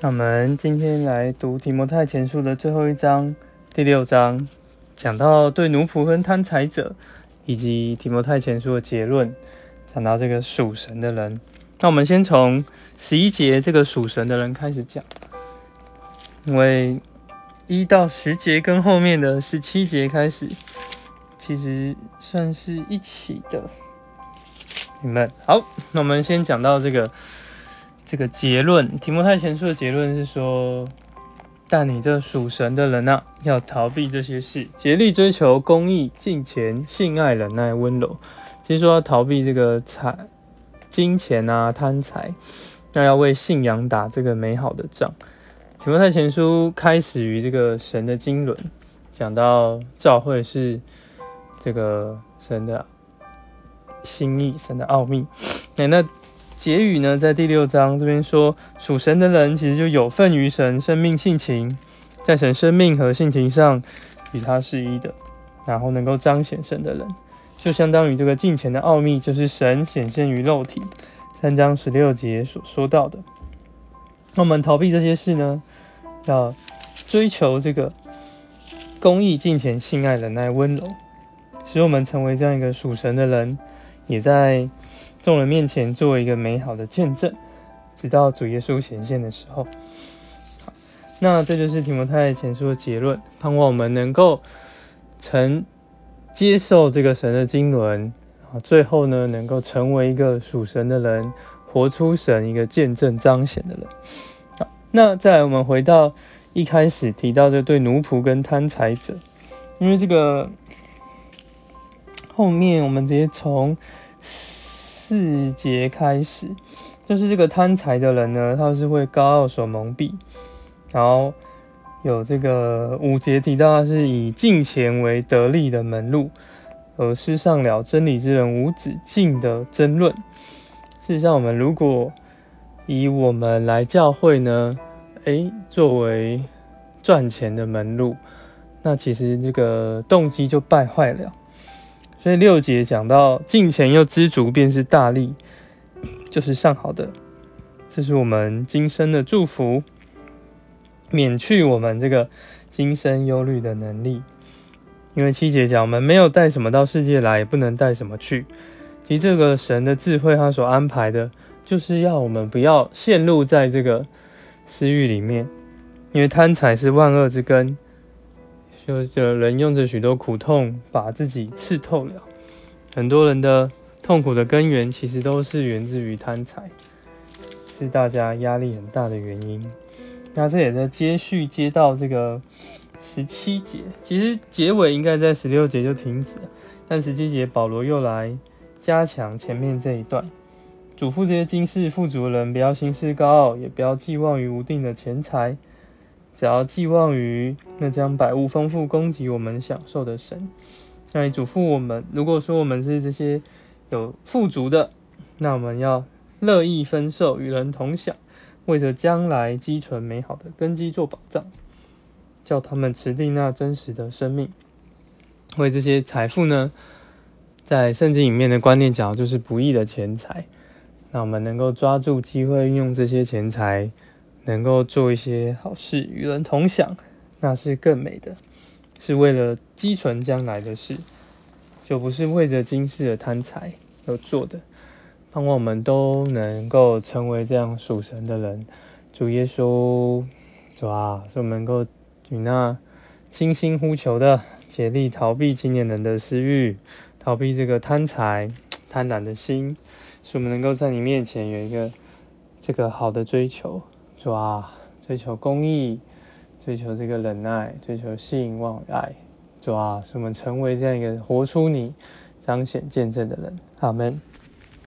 那我们今天来读提摩太前书的最后一章，第六章，讲到对奴仆跟贪财者，以及提摩太前书的结论，讲到这个属神的人。那我们先从十一节这个属神的人开始讲，因为一到十节跟后面的十七节开始，其实算是一起的。你们好，那我们先讲到这个这个结论。提摩太前书的结论是说，但你这属神的人啊，要逃避这些事，竭力追求公义、敬虔、性爱、忍耐、温柔。其实说逃避这个财、金钱啊、贪财，那要为信仰打这个美好的仗。提摩太前书开始于这个神的经纶，讲到教会是这个神的。心意神的奥秘，哎，那结语呢？在第六章这边说，属神的人其实就有份于神生命性情，在神生命和性情上与他是一的，然后能够彰显神的人，就相当于这个近前的奥秘，就是神显现于肉体。三章十六节所说到的，那我们逃避这些事呢？要追求这个公义、敬虔、性爱、忍耐、温柔，使我们成为这样一个属神的人。也在众人面前做一个美好的见证，直到主耶稣显现的时候。好，那这就是提摩太前书的结论，盼望我们能够曾接受这个神的经纶，啊，最后呢，能够成为一个属神的人，活出神一个见证彰显的人。好，那再来，我们回到一开始提到的对奴仆跟贪财者，因为这个。后面我们直接从四节开始，就是这个贪财的人呢，他是会高傲所蒙蔽，然后有这个五节提到他是以金钱为得利的门路，而失上了真理之人无止境的争论。事实上，我们如果以我们来教会呢，诶，作为赚钱的门路，那其实这个动机就败坏了。所以六节讲到进前又知足，便是大利，就是上好的。这是我们今生的祝福，免去我们这个今生忧虑的能力。因为七节讲我们没有带什么到世界来，也不能带什么去。其实这个神的智慧，他所安排的，就是要我们不要陷入在这个私欲里面，因为贪财是万恶之根。就人用着许多苦痛把自己刺透了，很多人的痛苦的根源其实都是源自于贪财，是大家压力很大的原因。那这也在接续接到这个十七节，其实结尾应该在十六节就停止了，但十七节保罗又来加强前面这一段，嘱咐这些今世富足的人不要心事高傲，也不要寄望于无定的钱财。只要寄望于那将百物丰富供给我们享受的神，那你嘱咐我们，如果说我们是这些有富足的，那我们要乐意分受，与人同享，为着将来积存美好的根基做保障，叫他们持定那真实的生命。为这些财富呢，在圣经里面的观念讲，就是不义的钱财。那我们能够抓住机会，运用这些钱财。能够做一些好事与人同享，那是更美的，是为了积存将来的事，就不是为着今世的贪财而做的。盼望我们都能够成为这样属神的人。主耶稣，主啊，是我们能够与那倾心呼求的，竭力逃避青年人的私欲，逃避这个贪财、贪婪的心，使我们能够在你面前有一个这个好的追求。抓，追求公益，追求这个忍耐，追求信望爱。抓什么成为这样一个活出你彰显见证的人。阿门。